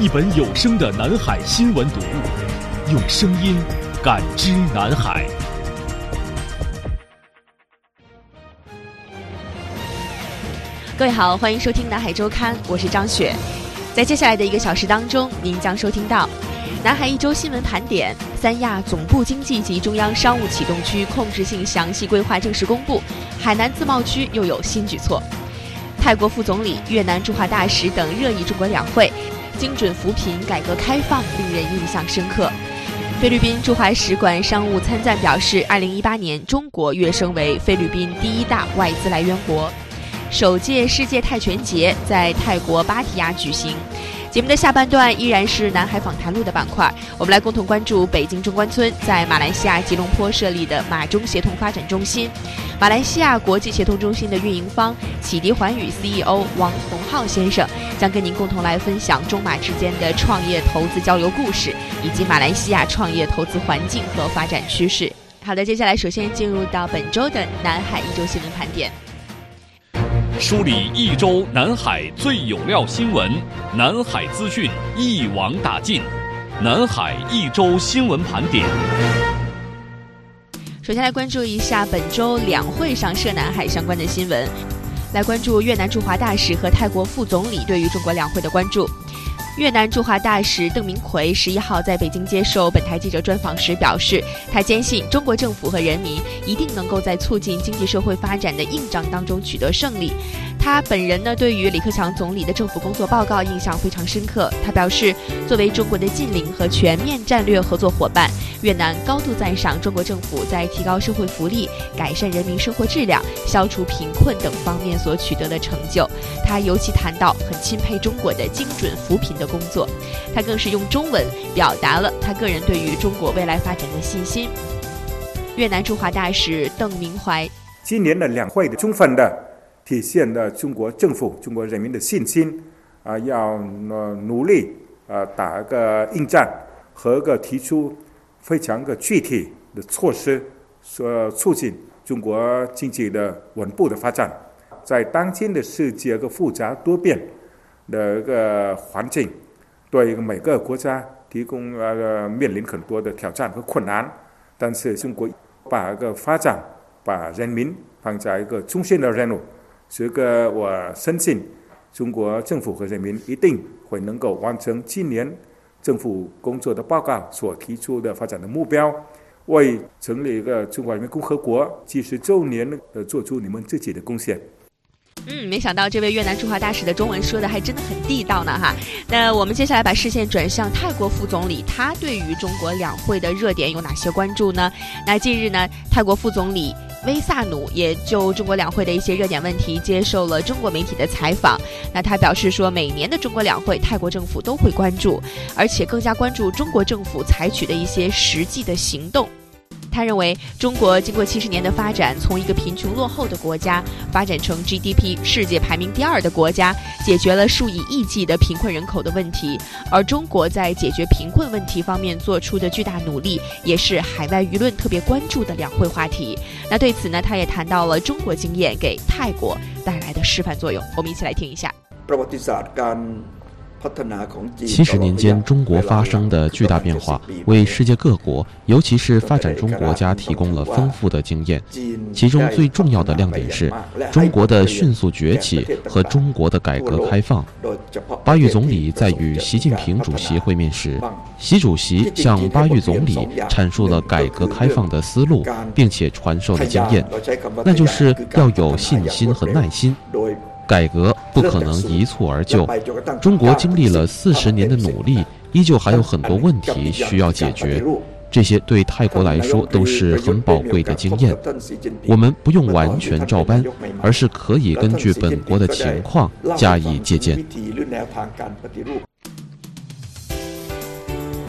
一本有声的南海新闻读物，用声音感知南海。各位好，欢迎收听南海周刊，我是张雪。在接下来的一个小时当中，您将收听到南海一周新闻盘点：三亚总部经济及中央商务启动区控制性详细规划正式公布，海南自贸区又有新举措；泰国副总理、越南驻华大使等热议中国两会。精准扶贫改革开放令人印象深刻。菲律宾驻华使馆商务参赞表示，二零一八年中国跃升为菲律宾第一大外资来源国。首届世界泰拳节在泰国芭提雅举行。节目的下半段依然是南海访谈录的板块，我们来共同关注北京中关村在马来西亚吉隆坡设立的马中协同发展中心。马来西亚国际协同中心的运营方启迪环宇 CEO 王洪浩先生将跟您共同来分享中马之间的创业投资交流故事，以及马来西亚创业投资环境和发展趋势。好的，接下来首先进入到本周的南海一周新闻盘点。梳理一周南海最有料新闻，南海资讯一网打尽。南海一周新闻盘点。首先来关注一下本周两会上涉南海相关的新闻，来关注越南驻华大使和泰国副总理对于中国两会的关注。越南驻华大使邓明奎十一号在北京接受本台记者专访时表示，他坚信中国政府和人民一定能够在促进经济社会发展的硬仗当中取得胜利。他本人呢，对于李克强总理的政府工作报告印象非常深刻。他表示，作为中国的近邻和全面战略合作伙伴，越南高度赞赏中国政府在提高社会福利、改善人民生活质量、消除贫困等方面所取得的成就。他尤其谈到，很钦佩中国的精准扶贫的。工作，他更是用中文表达了他个人对于中国未来发展的信心。越南驻华大使邓明怀，今年的两会的充分的体现了中国政府、中国人民的信心，啊，要呃努力啊打个硬仗，和个提出非常个具体的措施，说促进中国经济的稳步的发展。在当今的世界个复杂多变。的一个环境，对每个国家提供呃面临很多的挑战和困难，但是中国把个发展，把人民放在一个中心的任务，这个我相信中国政府和人民一定会能够完成今年政府工作的报告所提出的发展的目标，为成立一个中华人民共和国七十周年呃做出你们自己的贡献。嗯，没想到这位越南驻华大使的中文说的还真的很地道呢哈。那我们接下来把视线转向泰国副总理，他对于中国两会的热点有哪些关注呢？那近日呢，泰国副总理威萨努也就中国两会的一些热点问题接受了中国媒体的采访。那他表示说，每年的中国两会，泰国政府都会关注，而且更加关注中国政府采取的一些实际的行动。他认为，中国经过七十年的发展，从一个贫穷落后的国家发展成 GDP 世界排名第二的国家，解决了数以亿计的贫困人口的问题。而中国在解决贫困问题方面做出的巨大努力，也是海外舆论特别关注的两会话题。那对此呢，他也谈到了中国经验给泰国带来的示范作用。我们一起来听一下。七十年间，中国发生的巨大变化，为世界各国，尤其是发展中国家提供了丰富的经验。其中最重要的亮点是中国的迅速崛起和中国的改革开放。巴育总理在与习近平主席会面时，习主席向巴育总理阐述了改革开放的思路，并且传授了经验，那就是要有信心和耐心。改革不可能一蹴而就，中国经历了四十年的努力，依旧还有很多问题需要解决。这些对泰国来说都是很宝贵的经验。我们不用完全照搬，而是可以根据本国的情况加以借鉴。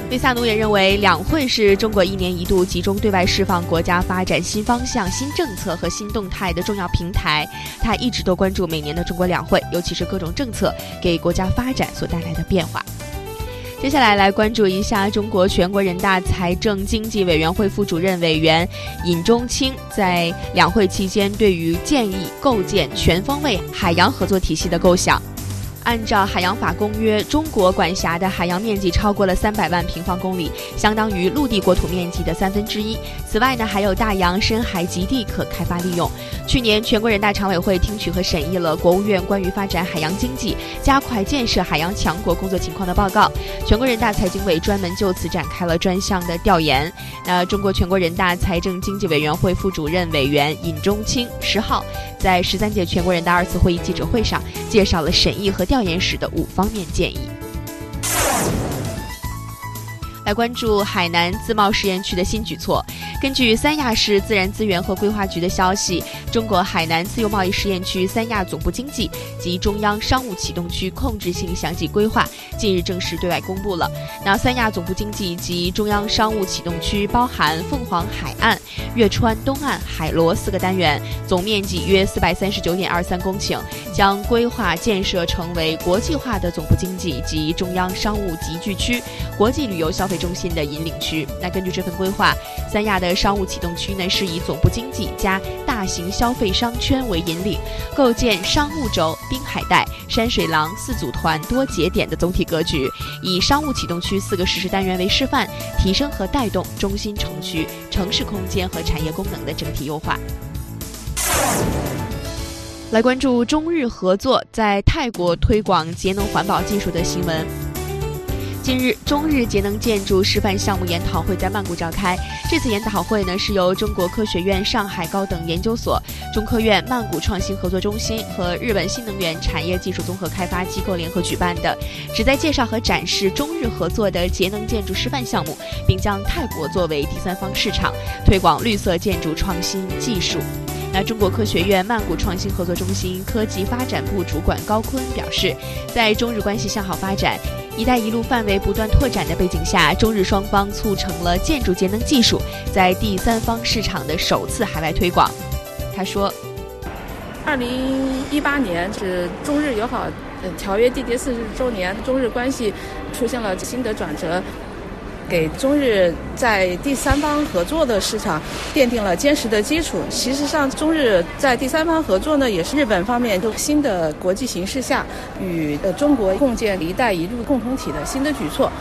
贝萨努也认为，两会是中国一年一度集中对外释放国家发展新方向、新政策和新动态的重要平台。他一直都关注每年的中国两会，尤其是各种政策给国家发展所带来的变化。接下来，来关注一下中国全国人大财政经济委员会副主任委员尹中清在两会期间对于建议构建全方位海洋合作体系的构想。按照海洋法公约，中国管辖的海洋面积超过了三百万平方公里，相当于陆地国土面积的三分之一。此外呢，还有大洋深海极地可开发利用。去年，全国人大常委会听取和审议了国务院关于发展海洋经济、加快建设海洋强国工作情况的报告。全国人大财经委专门就此展开了专项的调研。那中国全国人大财政经济委员会副主任委员尹中清十号在十三届全国人大二次会议记者会上介绍了审议和调。研时的五方面建议。来关注海南自贸试验区的新举措。根据三亚市自然资源和规划局的消息，中国海南自由贸易试验区三亚总部经济及中央商务启动区控制性详细规划近日正式对外公布了。那三亚总部经济及中央商务启动区包含凤凰海岸、月川东岸、海螺四个单元，总面积约四百三十九点二三公顷，将规划建设成为国际化的总部经济及中央商务集聚区、国际旅游消费中心的引领区。那根据这份规划，三亚的商务启动区呢，是以总部经济加大型消费商圈为引领，构建商务轴、滨海带、山水廊四组团多节点的总体格局，以商务启动区四个实施单元为示范，提升和带动中心城区城市空间和产业功能的整体优化。来关注中日合作在泰国推广节能环保技术的新闻。近日，中日节能建筑示范项目研讨会在曼谷召开。这次研讨会呢，是由中国科学院上海高等研究所、中科院曼谷创新合作中心和日本新能源产业技术综合开发机构联合举办的，旨在介绍和展示中日合作的节能建筑示范项目，并将泰国作为第三方市场，推广绿色建筑创新技术。那中国科学院曼谷创新合作中心科技发展部主管高坤表示，在中日关系向好发展。“一带一路”范围不断拓展的背景下，中日双方促成了建筑节能技术在第三方市场的首次海外推广。他说：“二零一八年是中日友好条约缔结四十周年，中日关系出现了新的转折。”给中日在第三方合作的市场奠定了坚实的基础。其实上，中日在第三方合作呢，也是日本方面都新的国际形势下与呃中国共建“一带一路”共同体的新的举措。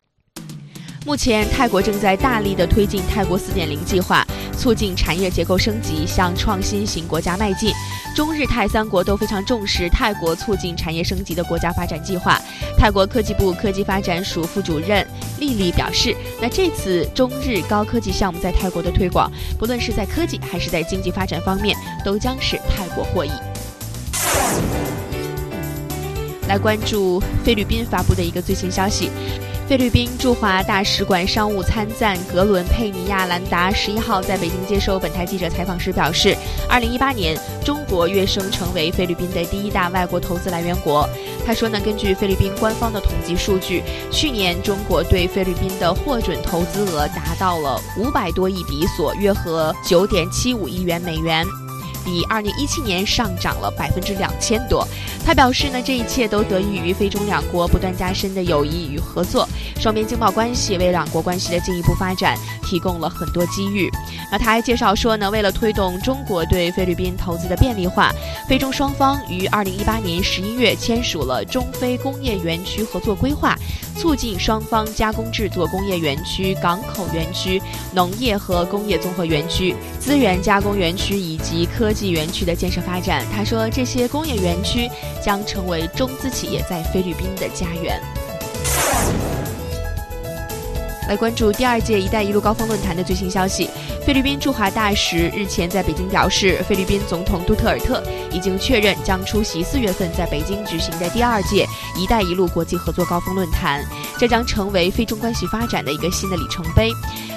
目前，泰国正在大力的推进泰国4.0计划，促进产业结构升级，向创新型国家迈进。中日泰三国都非常重视泰国促进产业升级的国家发展计划。泰国科技部科技发展署副主任丽丽表示：“那这次中日高科技项目在泰国的推广，不论是在科技还是在经济发展方面，都将使泰国获益。”来关注菲律宾发布的一个最新消息。菲律宾驻华大使馆商务参赞格伦佩尼亚兰达十一号在北京接受本台记者采访时表示，二零一八年中国跃升成为菲律宾的第一大外国投资来源国。他说呢，根据菲律宾官方的统计数据，去年中国对菲律宾的获准投资额达到了五百多亿比索，约合九点七五亿元美元。比二零一七年上涨了百分之两千多。他表示呢，这一切都得益于非中两国不断加深的友谊与合作，双边经贸关系为两国关系的进一步发展提供了很多机遇。那他还介绍说呢，为了推动中国对菲律宾投资的便利化，非中双方于二零一八年十一月签署了中非工业园区合作规划，促进双方加工制作工业园区、港口园区、农业和工业综合园区、资源加工园区以及科技园区的建设发展。他说，这些工业园区。将成为中资企业在菲律宾的家园。来关注第二届“一带一路”高峰论坛的最新消息。菲律宾驻华大使日前在北京表示，菲律宾总统杜特尔特已经确认将出席四月份在北京举行的第二届“一带一路”国际合作高峰论坛，这将成为菲中关系发展的一个新的里程碑。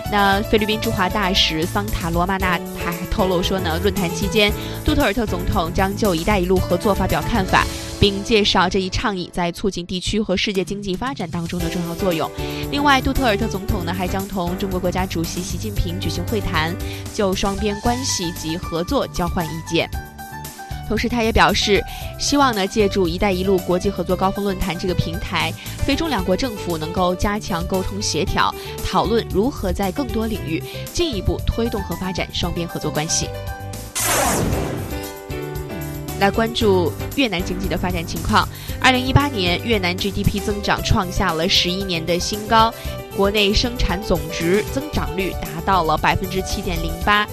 那菲律宾驻华大使桑塔罗马纳还透露说呢，论坛期间，杜特尔特总统将就“一带一路”合作发表看法。并介绍这一倡议在促进地区和世界经济发展当中的重要作用。另外，杜特尔特总统呢还将同中国国家主席习近平举行会谈，就双边关系及合作交换意见。同时，他也表示，希望呢借助“一带一路”国际合作高峰论坛这个平台，非中两国政府能够加强沟通协调，讨论如何在更多领域进一步推动和发展双边合作关系。来关注越南经济的发展情况。二零一八年，越南 GDP 增长创下了十一年的新高，国内生产总值增长率达到了百分之七点零八。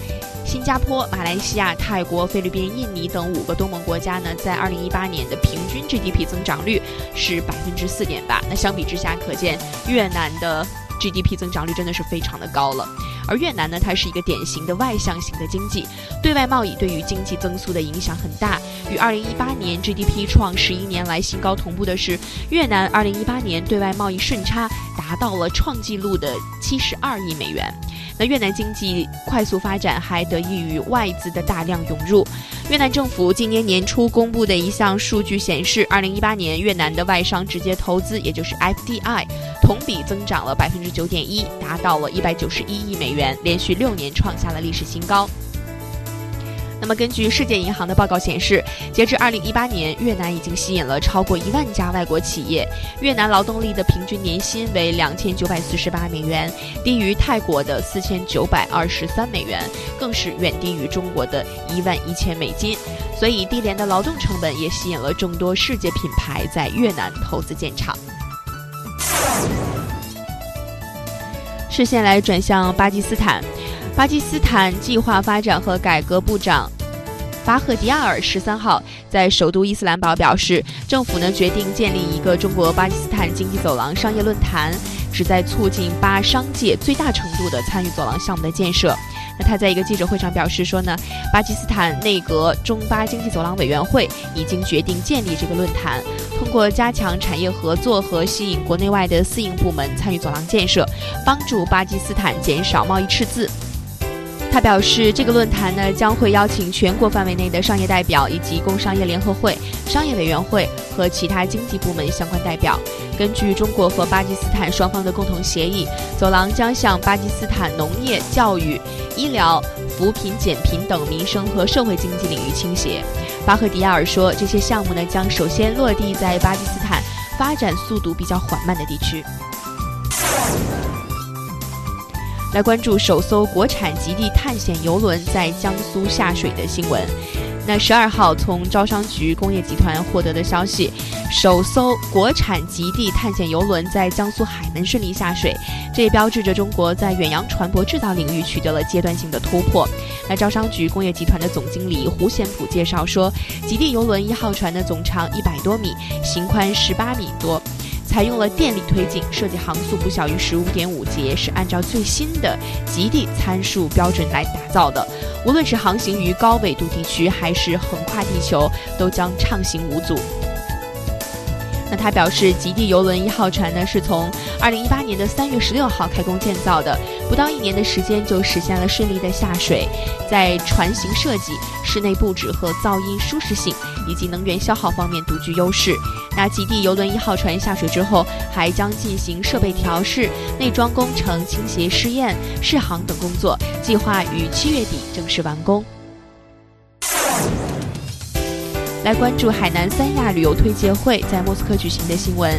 新加坡、马来西亚、泰国、菲律宾、印尼等五个东盟国家呢，在二零一八年的平均 GDP 增长率是百分之四点八。那相比之下，可见越南的。GDP 增长率真的是非常的高了，而越南呢，它是一个典型的外向型的经济，对外贸易对于经济增速的影响很大。与2018年 GDP 创十一年来新高同步的是，越南2018年对外贸易顺差达到了创纪录的72亿美元。那越南经济快速发展还得益于外资的大量涌入。越南政府今年年初公布的一项数据显示，二零一八年越南的外商直接投资，也就是 FDI，同比增长了百分之九点一，达到了一百九十一亿美元元，连续六年创下了历史新高。那么，根据世界银行的报告显示，截至二零一八年，越南已经吸引了超过一万家外国企业。越南劳动力的平均年薪为两千九百四十八美元，低于泰国的四千九百二十三美元，更是远低于中国的一万一千美金。所以，低廉的劳动成本也吸引了众多世界品牌在越南投资建厂。视线来转向巴基斯坦。巴基斯坦计划发展和改革部长巴赫迪亚尔十三号在首都伊斯兰堡表示，政府呢决定建立一个中国巴基斯坦经济走廊商业论坛，旨在促进巴商界最大程度的参与走廊项目的建设。那他在一个记者会上表示说呢，巴基斯坦内阁中巴经济走廊委员会已经决定建立这个论坛，通过加强产业合作和吸引国内外的私营部门参与走廊建设，帮助巴基斯坦减少贸易赤字。他表示，这个论坛呢将会邀请全国范围内的商业代表，以及工商业联合会、商业委员会和其他经济部门相关代表。根据中国和巴基斯坦双方的共同协议，走廊将向巴基斯坦农业、教育、医疗、扶贫减贫等民生和社会经济领域倾斜。巴赫迪亚尔说，这些项目呢将首先落地在巴基斯坦发展速度比较缓慢的地区。来关注首艘国产极地探险游轮在江苏下水的新闻。那十二号从招商局工业集团获得的消息，首艘国产极地探险游轮在江苏海门顺利下水，这也标志着中国在远洋船舶制造领域取得了阶段性的突破。那招商局工业集团的总经理胡显普介绍说，极地游轮一号船的总长一百多米，行宽十八米多。采用了电力推进，设计航速不小于十五点五节，是按照最新的极地参数标准来打造的。无论是航行于高纬度地区，还是横跨地球，都将畅行无阻。他表示，极地游轮一号船呢，是从二零一八年的三月十六号开工建造的，不到一年的时间就实现了顺利的下水。在船型设计、室内布置和噪音舒适性以及能源消耗方面独具优势。那极地游轮一号船下水之后，还将进行设备调试、内装工程、倾斜试验、试航等工作，计划于七月底正式完工。来关注海南三亚旅游推介会在莫斯科举行的新闻。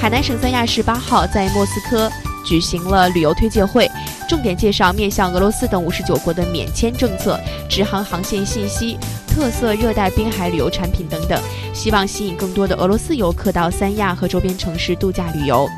海南省三亚市八号在莫斯科举行了旅游推介会，重点介绍面向俄罗斯等五十九国的免签政策、直航航线信息、特色热带滨海旅游产品等等，希望吸引更多的俄罗斯游客到三亚和周边城市度假旅游。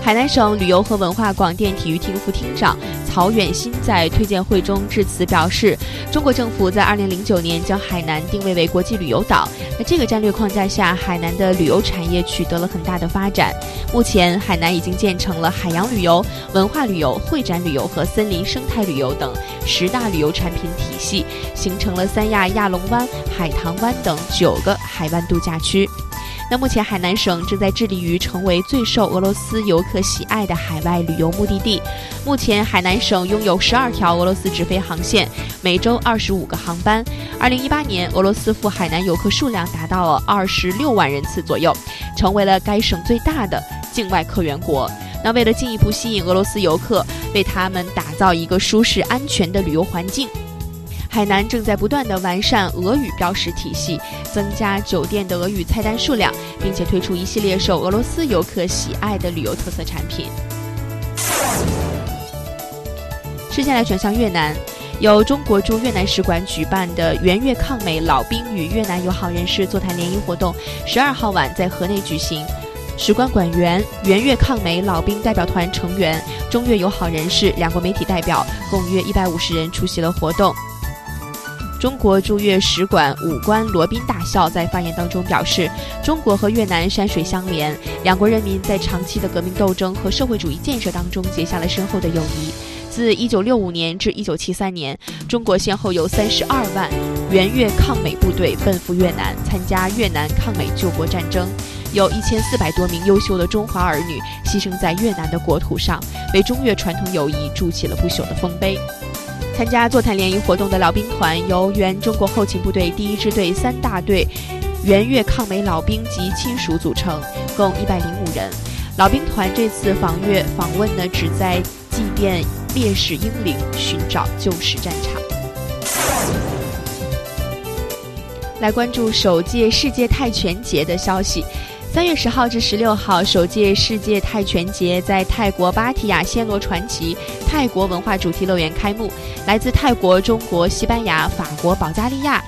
海南省旅游和文化广电体育厅副厅长曹远新在推荐会中致辞表示，中国政府在2009年将海南定位为国际旅游岛。那这个战略框架下，海南的旅游产业取得了很大的发展。目前，海南已经建成了海洋旅游、文化旅游、会展旅游和森林生态旅游等十大旅游产品体系，形成了三亚亚龙湾、海棠湾等九个海湾度假区。那目前，海南省正在致力于成为最受俄罗斯游客喜爱的海外旅游目的地。目前，海南省拥有十二条俄罗斯直飞航线，每周二十五个航班。二零一八年，俄罗斯赴海南游客数量达到了二十六万人次左右，成为了该省最大的境外客源国。那为了进一步吸引俄罗斯游客，为他们打造一个舒适安全的旅游环境。海南正在不断地完善俄语标识体系，增加酒店的俄语菜单数量，并且推出一系列受俄罗斯游客喜爱的旅游特色产品。接下来转向越南，由中国驻越南使馆举办的“援越抗美老兵与越南友好人士座谈联谊活动”，十二号晚在河内举行。使馆馆员、援越抗美老兵代表团成员、中越友好人士两国媒体代表共约一百五十人出席了活动。中国驻越使馆武官罗宾大校在发言当中表示，中国和越南山水相连，两国人民在长期的革命斗争和社会主义建设当中结下了深厚的友谊。自1965年至1973年，中国先后有32万援越抗美部队奔赴越南，参加越南抗美救国战争，有一千四百多名优秀的中华儿女牺牲在越南的国土上，为中越传统友谊筑起了不朽的丰碑。参加座谈联谊活动的老兵团由原中国后勤部队第一支队三大队援越抗美老兵及亲属组成，共一百零五人。老兵团这次访越访问呢，旨在祭奠烈士英灵，寻找旧时战场。来关注首届世界泰拳节的消息。三月十号至十六号，首届世界泰拳节在泰国芭提雅暹罗传奇泰国文化主题乐园开幕。来自泰国、中国、西班牙、法国、保加利亚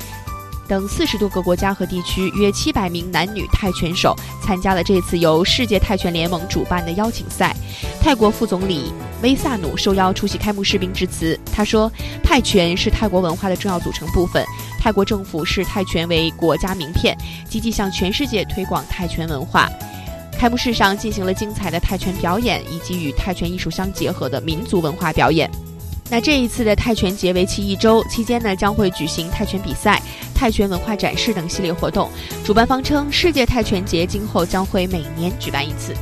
等四十多个国家和地区约七百名男女泰拳手参加了这次由世界泰拳联盟主办的邀请赛。泰国副总理威萨努受邀出席开幕式并致辞。他说：“泰拳是泰国文化的重要组成部分。”泰国政府视泰拳为国家名片，积极向全世界推广泰拳文化。开幕式上进行了精彩的泰拳表演，以及与泰拳艺术相结合的民族文化表演。那这一次的泰拳节为期一周，期间呢将会举行泰拳比赛、泰拳文化展示等系列活动。主办方称，世界泰拳节今后将会每年举办一次。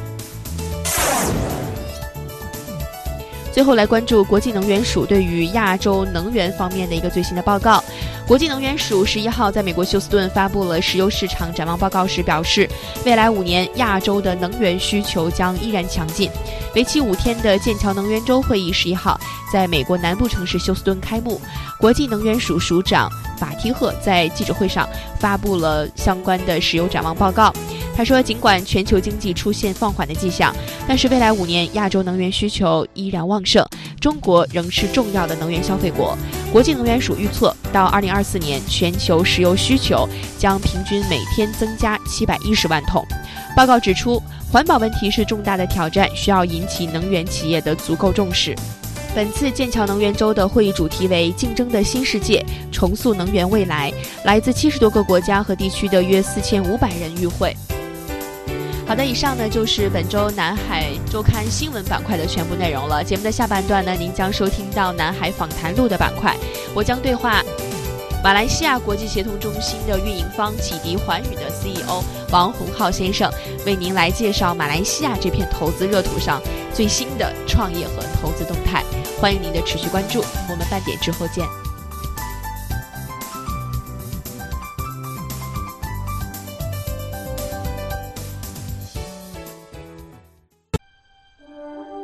最后来关注国际能源署对于亚洲能源方面的一个最新的报告。国际能源署十一号在美国休斯顿发布了石油市场展望报告时表示，未来五年亚洲的能源需求将依然强劲。为期五天的剑桥能源周会议十一号在美国南部城市休斯顿开幕。国际能源署署长法提赫在记者会上发布了相关的石油展望报告。他说，尽管全球经济出现放缓的迹象，但是未来五年亚洲能源需求依然旺盛，中国仍是重要的能源消费国。国际能源署预测，到二零二四年，全球石油需求将平均每天增加七百一十万桶。报告指出，环保问题是重大的挑战，需要引起能源企业的足够重视。本次剑桥能源周的会议主题为“竞争的新世界，重塑能源未来”，来自七十多个国家和地区的约四千五百人与会。好的，以上呢就是本周南海周刊新闻板块的全部内容了。节目的下半段呢，您将收听到南海访谈录的板块，我将对话马来西亚国际协同中心的运营方启迪环宇的 CEO 王洪浩先生，为您来介绍马来西亚这片投资热土上最新的创业和投资动态。欢迎您的持续关注，我们半点之后见。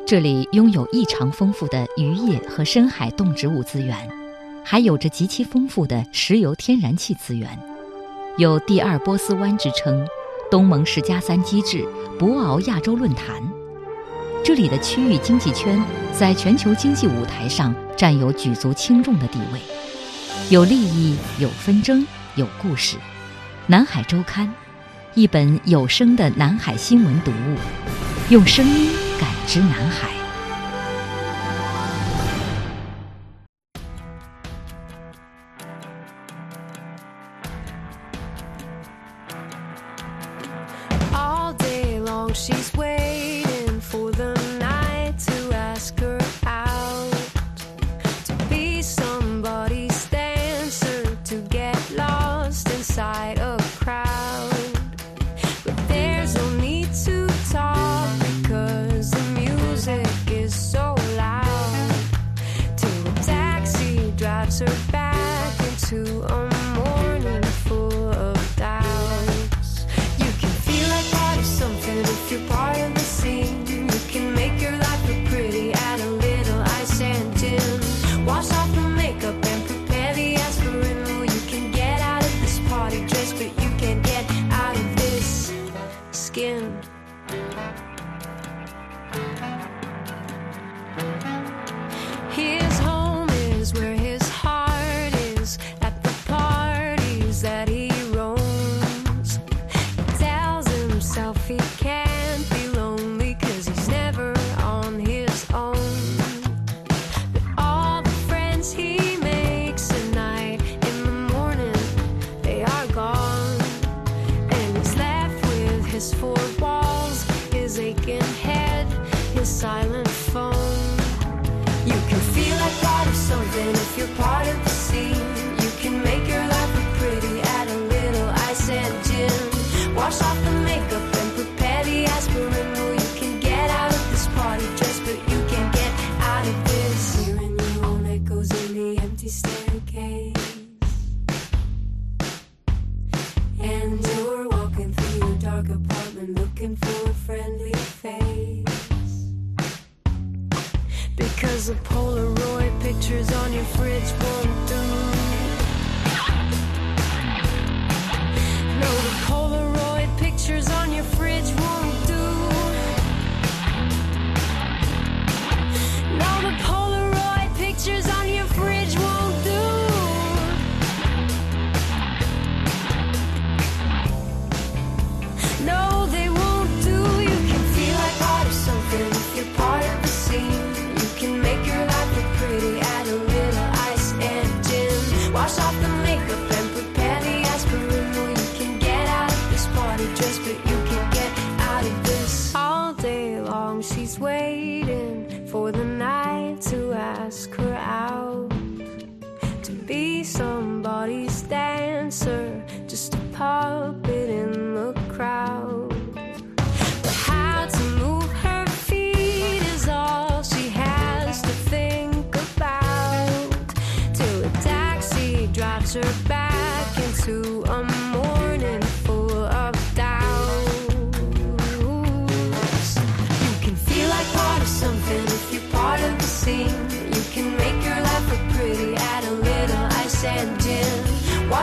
这里拥有异常丰富的渔业和深海动植物资源，还有着极其丰富的石油天然气资源。有“第二波斯湾”之称，东盟十加三机制，博鳌亚洲论坛。这里的区域经济圈在全球经济舞台上占有举足轻重的地位，有利益，有纷争，有故事。南海周刊，一本有声的南海新闻读物，用声音直南海。to 感知南海。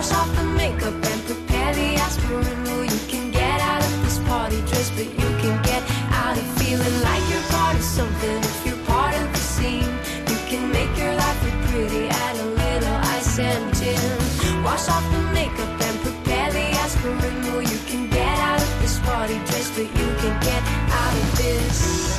wash off the makeup and prepare the aspirin. Well, you can get out of this party dress, but you can get out of feeling like you're part of something. If you're part of the scene, you can make your life look pretty Add a little ice and gin. Wash off the makeup and prepare the aspirin. Well, you can get out of this party dress, but you can get out of this.